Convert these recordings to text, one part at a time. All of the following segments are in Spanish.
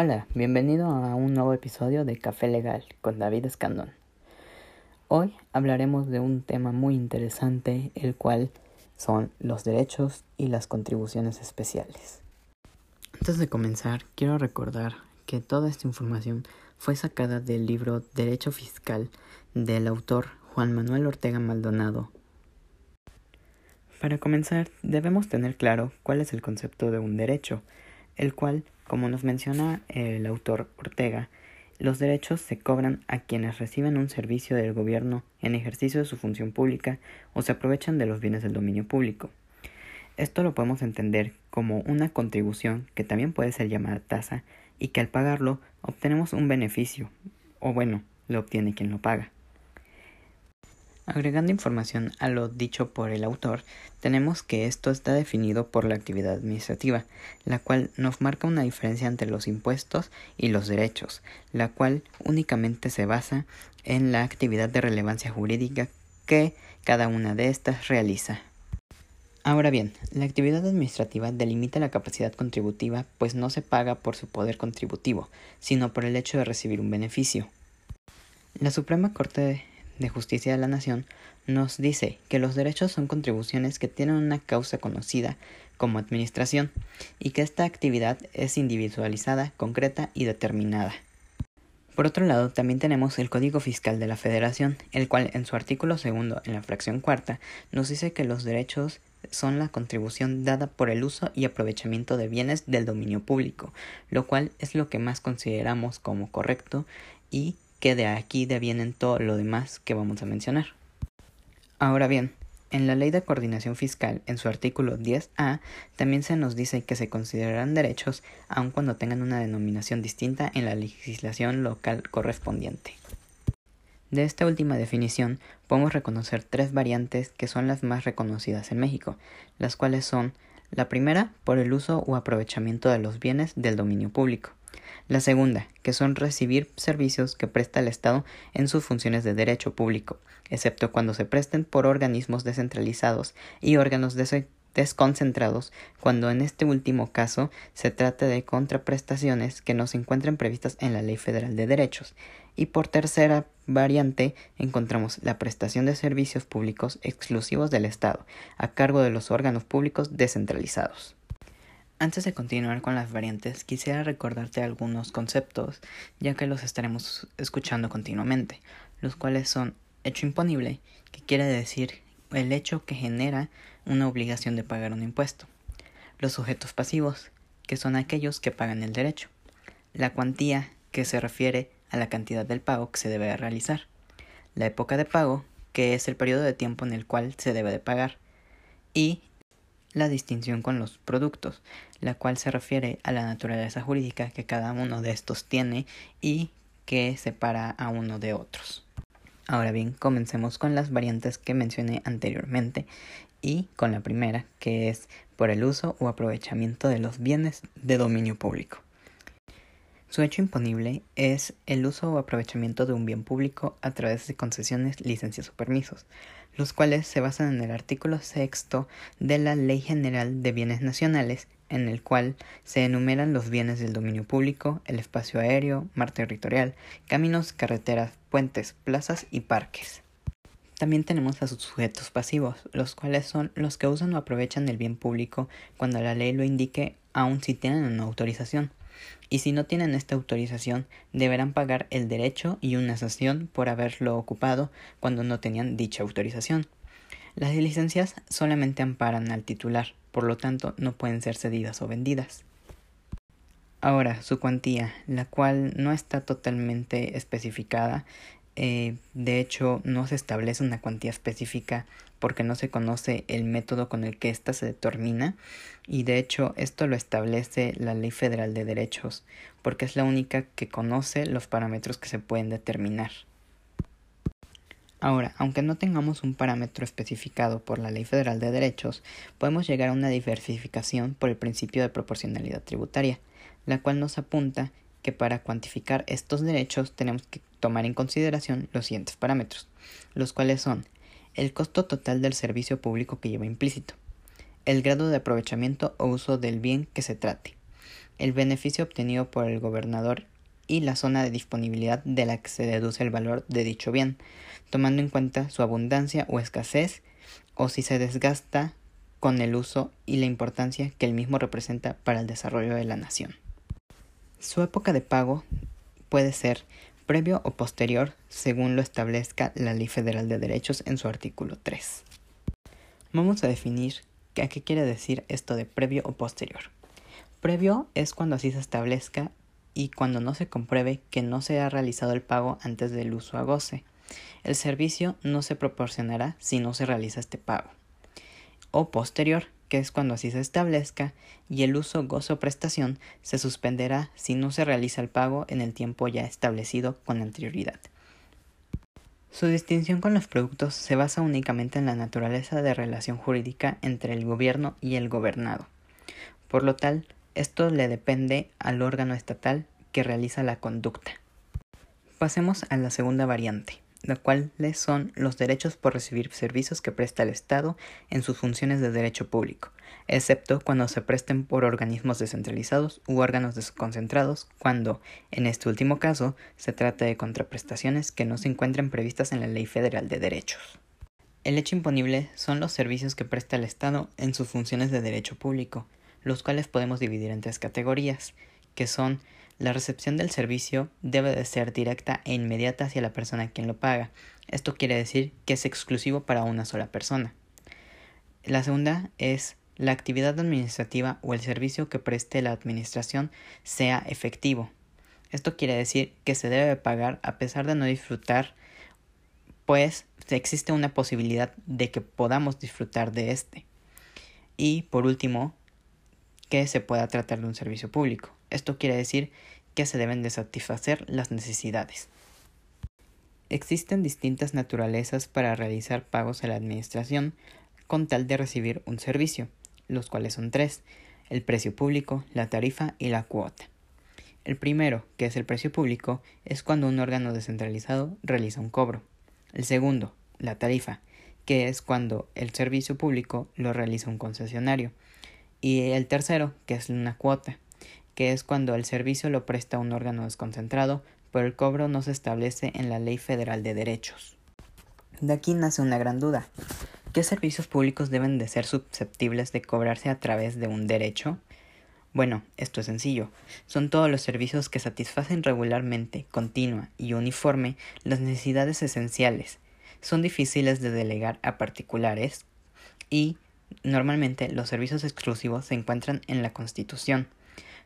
Hola, bienvenido a un nuevo episodio de Café Legal con David Escandón. Hoy hablaremos de un tema muy interesante, el cual son los derechos y las contribuciones especiales. Antes de comenzar, quiero recordar que toda esta información fue sacada del libro Derecho Fiscal del autor Juan Manuel Ortega Maldonado. Para comenzar, debemos tener claro cuál es el concepto de un derecho, el cual, como nos menciona el autor Ortega, los derechos se cobran a quienes reciben un servicio del gobierno en ejercicio de su función pública o se aprovechan de los bienes del dominio público. Esto lo podemos entender como una contribución que también puede ser llamada tasa y que al pagarlo obtenemos un beneficio, o bueno, lo obtiene quien lo paga. Agregando información a lo dicho por el autor, tenemos que esto está definido por la actividad administrativa, la cual nos marca una diferencia entre los impuestos y los derechos, la cual únicamente se basa en la actividad de relevancia jurídica que cada una de estas realiza. Ahora bien, la actividad administrativa delimita la capacidad contributiva, pues no se paga por su poder contributivo, sino por el hecho de recibir un beneficio. La Suprema Corte de Justicia de la Nación nos dice que los derechos son contribuciones que tienen una causa conocida como administración y que esta actividad es individualizada, concreta y determinada. Por otro lado, también tenemos el Código Fiscal de la Federación, el cual en su artículo segundo, en la fracción cuarta, nos dice que los derechos son la contribución dada por el uso y aprovechamiento de bienes del dominio público, lo cual es lo que más consideramos como correcto y que de aquí devienen todo lo demás que vamos a mencionar. Ahora bien, en la Ley de Coordinación Fiscal, en su artículo 10A, también se nos dice que se considerarán derechos aun cuando tengan una denominación distinta en la legislación local correspondiente. De esta última definición podemos reconocer tres variantes que son las más reconocidas en México, las cuales son la primera por el uso o aprovechamiento de los bienes del dominio público, la segunda, que son recibir servicios que presta el Estado en sus funciones de derecho público, excepto cuando se presten por organismos descentralizados y órganos desconcentrados, cuando en este último caso se trate de contraprestaciones que no se encuentren previstas en la Ley Federal de Derechos. Y por tercera variante encontramos la prestación de servicios públicos exclusivos del Estado, a cargo de los órganos públicos descentralizados. Antes de continuar con las variantes, quisiera recordarte algunos conceptos, ya que los estaremos escuchando continuamente, los cuales son hecho imponible, que quiere decir el hecho que genera una obligación de pagar un impuesto, los sujetos pasivos, que son aquellos que pagan el derecho, la cuantía, que se refiere a la cantidad del pago que se debe realizar, la época de pago, que es el periodo de tiempo en el cual se debe de pagar, y la distinción con los productos, la cual se refiere a la naturaleza jurídica que cada uno de estos tiene y que separa a uno de otros. Ahora bien, comencemos con las variantes que mencioné anteriormente y con la primera, que es por el uso o aprovechamiento de los bienes de dominio público. Su hecho imponible es el uso o aprovechamiento de un bien público a través de concesiones, licencias o permisos, los cuales se basan en el artículo sexto de la Ley General de Bienes Nacionales, en el cual se enumeran los bienes del dominio público, el espacio aéreo, mar territorial, caminos, carreteras, puentes, plazas y parques. También tenemos a sus sujetos pasivos, los cuales son los que usan o aprovechan el bien público cuando la ley lo indique, aun si tienen una autorización y si no tienen esta autorización deberán pagar el derecho y una sanción por haberlo ocupado cuando no tenían dicha autorización. Las licencias solamente amparan al titular, por lo tanto no pueden ser cedidas o vendidas. Ahora, su cuantía, la cual no está totalmente especificada, eh, de hecho no se establece una cuantía específica porque no se conoce el método con el que ésta se determina y de hecho esto lo establece la Ley Federal de Derechos porque es la única que conoce los parámetros que se pueden determinar. Ahora, aunque no tengamos un parámetro especificado por la Ley Federal de Derechos, podemos llegar a una diversificación por el principio de proporcionalidad tributaria, la cual nos apunta que para cuantificar estos derechos tenemos que tomar en consideración los siguientes parámetros, los cuales son el costo total del servicio público que lleva implícito, el grado de aprovechamiento o uso del bien que se trate, el beneficio obtenido por el gobernador y la zona de disponibilidad de la que se deduce el valor de dicho bien, tomando en cuenta su abundancia o escasez o si se desgasta con el uso y la importancia que el mismo representa para el desarrollo de la nación. Su época de pago puede ser previo o posterior según lo establezca la Ley Federal de Derechos en su artículo 3. Vamos a definir a qué quiere decir esto de previo o posterior. Previo es cuando así se establezca y cuando no se compruebe que no se ha realizado el pago antes del uso a goce. El servicio no se proporcionará si no se realiza este pago. O posterior, que es cuando así se establezca, y el uso, goce o prestación se suspenderá si no se realiza el pago en el tiempo ya establecido con anterioridad. Su distinción con los productos se basa únicamente en la naturaleza de relación jurídica entre el gobierno y el gobernado. Por lo tal, esto le depende al órgano estatal que realiza la conducta. Pasemos a la segunda variante, la cual son los derechos por recibir servicios que presta el Estado en sus funciones de derecho público, excepto cuando se presten por organismos descentralizados u órganos desconcentrados, cuando, en este último caso, se trata de contraprestaciones que no se encuentren previstas en la Ley Federal de Derechos. El hecho imponible son los servicios que presta el Estado en sus funciones de derecho público, los cuales podemos dividir en tres categorías, que son la recepción del servicio debe de ser directa e inmediata hacia la persona quien lo paga. Esto quiere decir que es exclusivo para una sola persona. La segunda es la actividad administrativa o el servicio que preste la administración sea efectivo. Esto quiere decir que se debe pagar a pesar de no disfrutar, pues existe una posibilidad de que podamos disfrutar de este. Y por último, que se pueda tratar de un servicio público. Esto quiere decir que se deben de satisfacer las necesidades. Existen distintas naturalezas para realizar pagos a la administración con tal de recibir un servicio, los cuales son tres, el precio público, la tarifa y la cuota. El primero, que es el precio público, es cuando un órgano descentralizado realiza un cobro. El segundo, la tarifa, que es cuando el servicio público lo realiza un concesionario. Y el tercero, que es una cuota, que es cuando el servicio lo presta un órgano desconcentrado, pero el cobro no se establece en la Ley Federal de Derechos. De aquí nace una gran duda. ¿Qué servicios públicos deben de ser susceptibles de cobrarse a través de un derecho? Bueno, esto es sencillo. Son todos los servicios que satisfacen regularmente, continua y uniforme las necesidades esenciales. Son difíciles de delegar a particulares y Normalmente los servicios exclusivos se encuentran en la Constitución.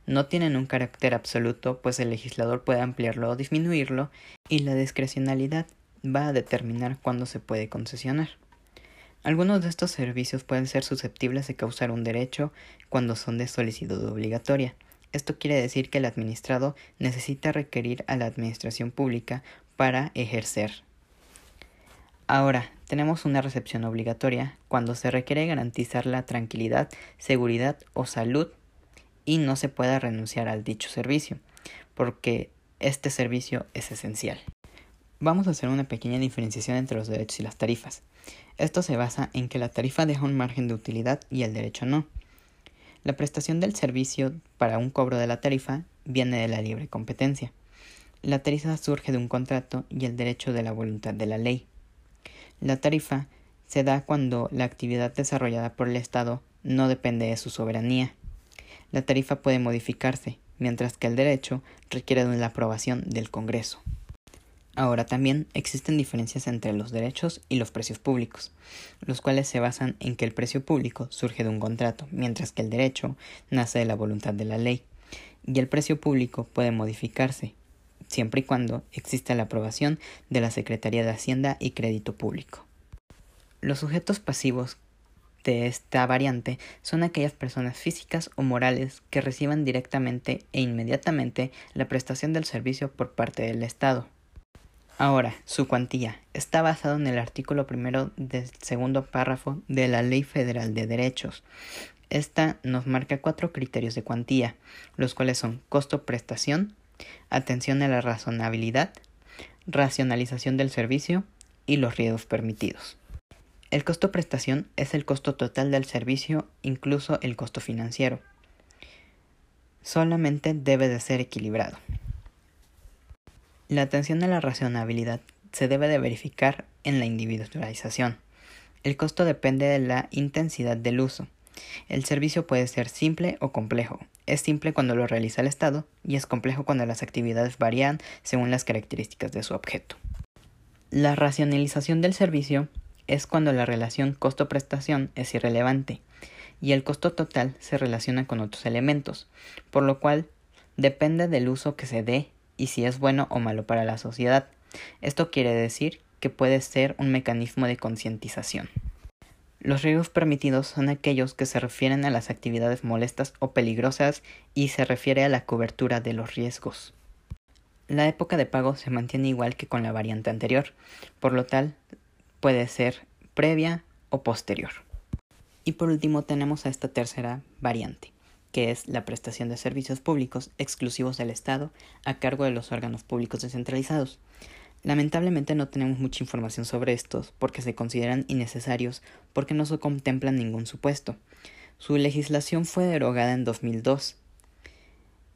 No tienen un carácter absoluto, pues el legislador puede ampliarlo o disminuirlo, y la discrecionalidad va a determinar cuándo se puede concesionar. Algunos de estos servicios pueden ser susceptibles de causar un derecho cuando son de solicitud obligatoria. Esto quiere decir que el administrado necesita requerir a la administración pública para ejercer Ahora, tenemos una recepción obligatoria cuando se requiere garantizar la tranquilidad, seguridad o salud y no se pueda renunciar al dicho servicio, porque este servicio es esencial. Vamos a hacer una pequeña diferenciación entre los derechos y las tarifas. Esto se basa en que la tarifa deja un margen de utilidad y el derecho no. La prestación del servicio para un cobro de la tarifa viene de la libre competencia. La tarifa surge de un contrato y el derecho de la voluntad de la ley. La tarifa se da cuando la actividad desarrollada por el Estado no depende de su soberanía. La tarifa puede modificarse, mientras que el derecho requiere de la aprobación del Congreso. Ahora también existen diferencias entre los derechos y los precios públicos, los cuales se basan en que el precio público surge de un contrato, mientras que el derecho nace de la voluntad de la ley, y el precio público puede modificarse, siempre y cuando exista la aprobación de la Secretaría de Hacienda y Crédito Público. Los sujetos pasivos de esta variante son aquellas personas físicas o morales que reciban directamente e inmediatamente la prestación del servicio por parte del Estado. Ahora, su cuantía está basado en el artículo primero del segundo párrafo de la Ley Federal de Derechos. Esta nos marca cuatro criterios de cuantía, los cuales son costo-prestación, atención a la razonabilidad, racionalización del servicio y los riesgos permitidos. El costo prestación es el costo total del servicio, incluso el costo financiero. solamente debe de ser equilibrado. La atención a la racionabilidad se debe de verificar en la individualización. El costo depende de la intensidad del uso. El servicio puede ser simple o complejo. Es simple cuando lo realiza el Estado y es complejo cuando las actividades varían según las características de su objeto. La racionalización del servicio es cuando la relación costo-prestación es irrelevante y el costo total se relaciona con otros elementos, por lo cual depende del uso que se dé y si es bueno o malo para la sociedad. Esto quiere decir que puede ser un mecanismo de concientización. Los riesgos permitidos son aquellos que se refieren a las actividades molestas o peligrosas y se refiere a la cobertura de los riesgos. La época de pago se mantiene igual que con la variante anterior, por lo tal puede ser previa o posterior. Y por último tenemos a esta tercera variante, que es la prestación de servicios públicos exclusivos del Estado a cargo de los órganos públicos descentralizados. Lamentablemente no tenemos mucha información sobre estos porque se consideran innecesarios porque no se contemplan ningún supuesto. Su legislación fue derogada en 2002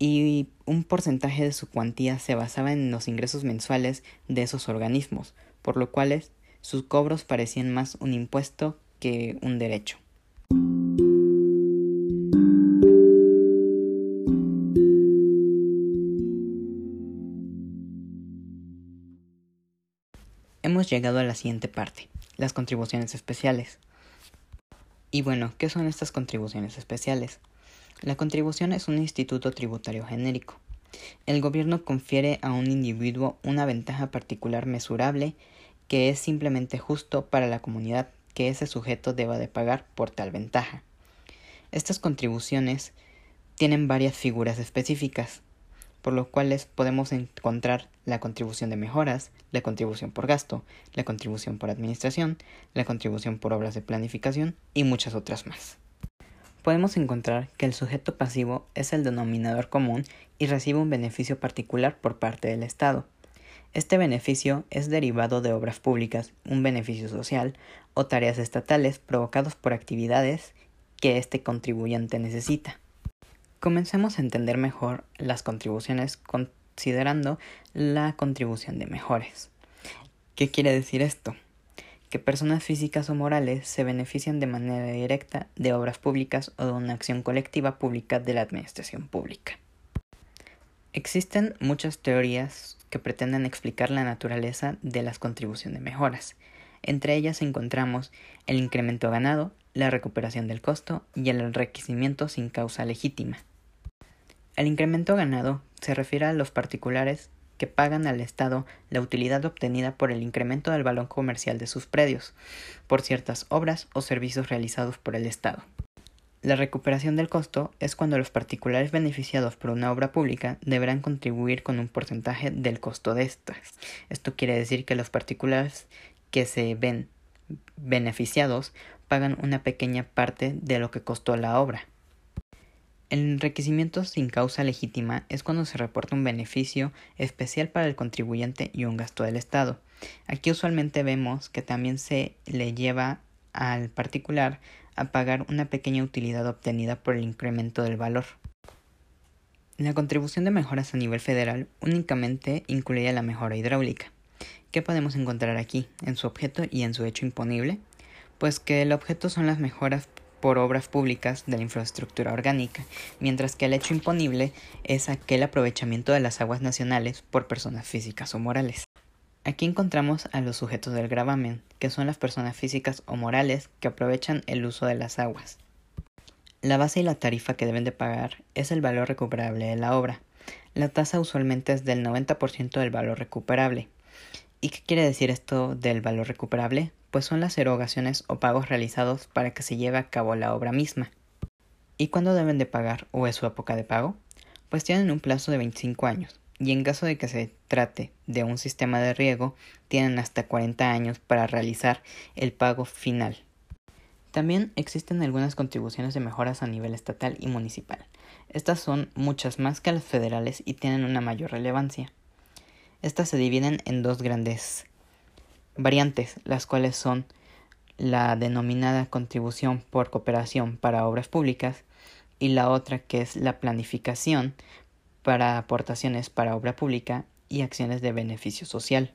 y un porcentaje de su cuantía se basaba en los ingresos mensuales de esos organismos, por lo cual sus cobros parecían más un impuesto que un derecho. Hemos llegado a la siguiente parte, las contribuciones especiales. Y bueno, ¿qué son estas contribuciones especiales? La contribución es un instituto tributario genérico. El gobierno confiere a un individuo una ventaja particular mesurable que es simplemente justo para la comunidad que ese sujeto deba de pagar por tal ventaja. Estas contribuciones tienen varias figuras específicas, por lo cuales podemos encontrar la contribución de mejoras, la contribución por gasto, la contribución por administración, la contribución por obras de planificación y muchas otras más. Podemos encontrar que el sujeto pasivo es el denominador común y recibe un beneficio particular por parte del Estado. Este beneficio es derivado de obras públicas, un beneficio social o tareas estatales provocados por actividades que este contribuyente necesita. Comencemos a entender mejor las contribuciones considerando la contribución de mejores. ¿Qué quiere decir esto? Que personas físicas o morales se benefician de manera directa de obras públicas o de una acción colectiva pública de la administración pública. Existen muchas teorías que pretenden explicar la naturaleza de las contribuciones de mejoras. Entre ellas encontramos el incremento ganado, la recuperación del costo y el enriquecimiento sin causa legítima. El incremento ganado se refiere a los particulares que pagan al Estado la utilidad obtenida por el incremento del valor comercial de sus predios, por ciertas obras o servicios realizados por el Estado. La recuperación del costo es cuando los particulares beneficiados por una obra pública deberán contribuir con un porcentaje del costo de estas. Esto quiere decir que los particulares que se ven beneficiados pagan una pequeña parte de lo que costó la obra. El enriquecimiento sin causa legítima es cuando se reporta un beneficio especial para el contribuyente y un gasto del Estado. Aquí usualmente vemos que también se le lleva al particular a pagar una pequeña utilidad obtenida por el incremento del valor. La contribución de mejoras a nivel federal únicamente incluye la mejora hidráulica. ¿Qué podemos encontrar aquí, en su objeto y en su hecho imponible? Pues que el objeto son las mejoras por obras públicas de la infraestructura orgánica, mientras que el hecho imponible es aquel aprovechamiento de las aguas nacionales por personas físicas o morales. Aquí encontramos a los sujetos del gravamen, que son las personas físicas o morales que aprovechan el uso de las aguas. La base y la tarifa que deben de pagar es el valor recuperable de la obra. La tasa usualmente es del 90% del valor recuperable. ¿Y qué quiere decir esto del valor recuperable? Pues son las erogaciones o pagos realizados para que se lleve a cabo la obra misma. ¿Y cuándo deben de pagar o es su época de pago? Pues tienen un plazo de 25 años, y en caso de que se trate de un sistema de riego, tienen hasta 40 años para realizar el pago final. También existen algunas contribuciones de mejoras a nivel estatal y municipal. Estas son muchas más que las federales y tienen una mayor relevancia. Estas se dividen en dos grandes variantes, las cuales son la denominada contribución por cooperación para obras públicas, y la otra que es la planificación para aportaciones para obra pública y acciones de beneficio social.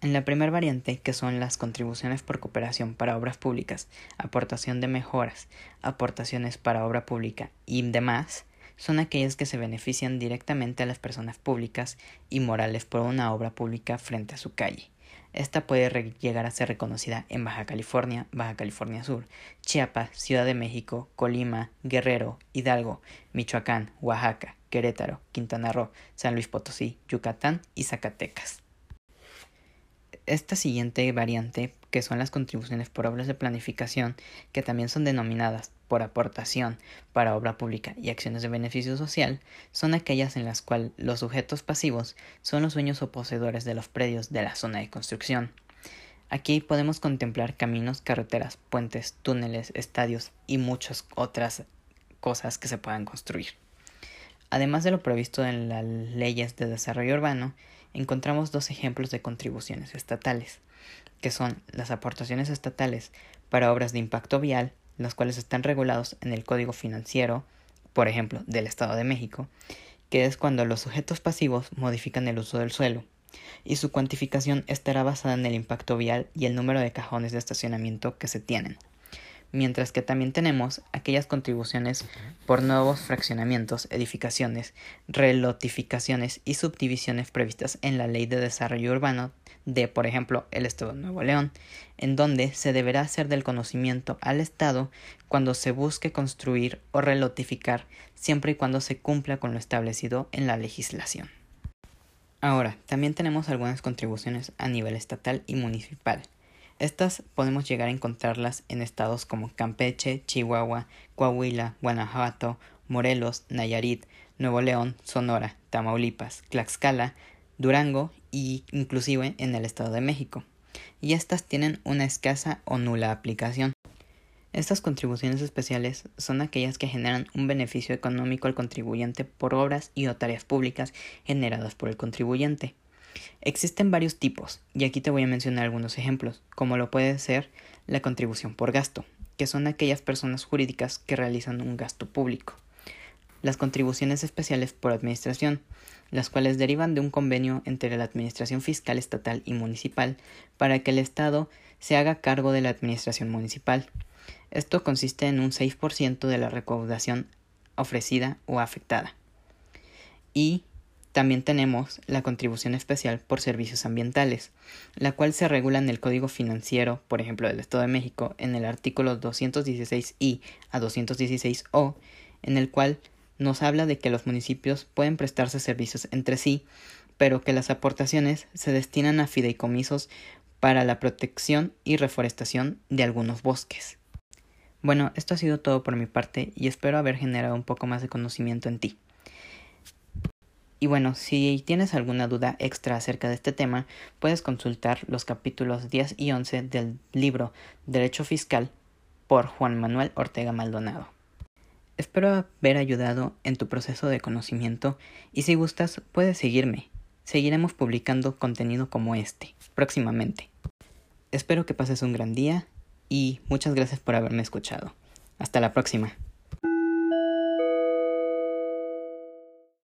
En la primera variante, que son las contribuciones por cooperación para obras públicas, aportación de mejoras, aportaciones para obra pública y demás, son aquellas que se benefician directamente a las personas públicas y morales por una obra pública frente a su calle. Esta puede llegar a ser reconocida en Baja California, Baja California Sur, Chiapas, Ciudad de México, Colima, Guerrero, Hidalgo, Michoacán, Oaxaca, Querétaro, Quintana Roo, San Luis Potosí, Yucatán y Zacatecas. Esta siguiente variante, que son las contribuciones por obras de planificación, que también son denominadas por aportación para obra pública y acciones de beneficio social, son aquellas en las cuales los sujetos pasivos son los dueños o poseedores de los predios de la zona de construcción. Aquí podemos contemplar caminos, carreteras, puentes, túneles, estadios y muchas otras cosas que se puedan construir. Además de lo previsto en las leyes de desarrollo urbano, encontramos dos ejemplos de contribuciones estatales, que son las aportaciones estatales para obras de impacto vial, las cuales están regulados en el Código Financiero, por ejemplo, del Estado de México, que es cuando los sujetos pasivos modifican el uso del suelo, y su cuantificación estará basada en el impacto vial y el número de cajones de estacionamiento que se tienen. Mientras que también tenemos aquellas contribuciones por nuevos fraccionamientos, edificaciones, relotificaciones y subdivisiones previstas en la Ley de Desarrollo Urbano de, por ejemplo, el Estado de Nuevo León, en donde se deberá hacer del conocimiento al Estado cuando se busque construir o relotificar siempre y cuando se cumpla con lo establecido en la legislación. Ahora, también tenemos algunas contribuciones a nivel estatal y municipal. Estas podemos llegar a encontrarlas en estados como Campeche, Chihuahua, Coahuila, Guanajuato, Morelos, Nayarit, Nuevo León, Sonora, Tamaulipas, Tlaxcala, Durango e inclusive en el Estado de México. Y estas tienen una escasa o nula aplicación. Estas contribuciones especiales son aquellas que generan un beneficio económico al contribuyente por obras y o tareas públicas generadas por el contribuyente. Existen varios tipos, y aquí te voy a mencionar algunos ejemplos, como lo puede ser la contribución por gasto, que son aquellas personas jurídicas que realizan un gasto público. Las contribuciones especiales por administración, las cuales derivan de un convenio entre la Administración Fiscal Estatal y Municipal para que el Estado se haga cargo de la Administración Municipal. Esto consiste en un 6% de la recaudación ofrecida o afectada. Y también tenemos la contribución especial por servicios ambientales, la cual se regula en el Código Financiero, por ejemplo, del Estado de México, en el artículo 216i a 216o, en el cual nos habla de que los municipios pueden prestarse servicios entre sí, pero que las aportaciones se destinan a fideicomisos para la protección y reforestación de algunos bosques. Bueno, esto ha sido todo por mi parte y espero haber generado un poco más de conocimiento en ti. Y bueno, si tienes alguna duda extra acerca de este tema, puedes consultar los capítulos 10 y 11 del libro Derecho Fiscal por Juan Manuel Ortega Maldonado. Espero haber ayudado en tu proceso de conocimiento y si gustas puedes seguirme. Seguiremos publicando contenido como este próximamente. Espero que pases un gran día y muchas gracias por haberme escuchado. Hasta la próxima.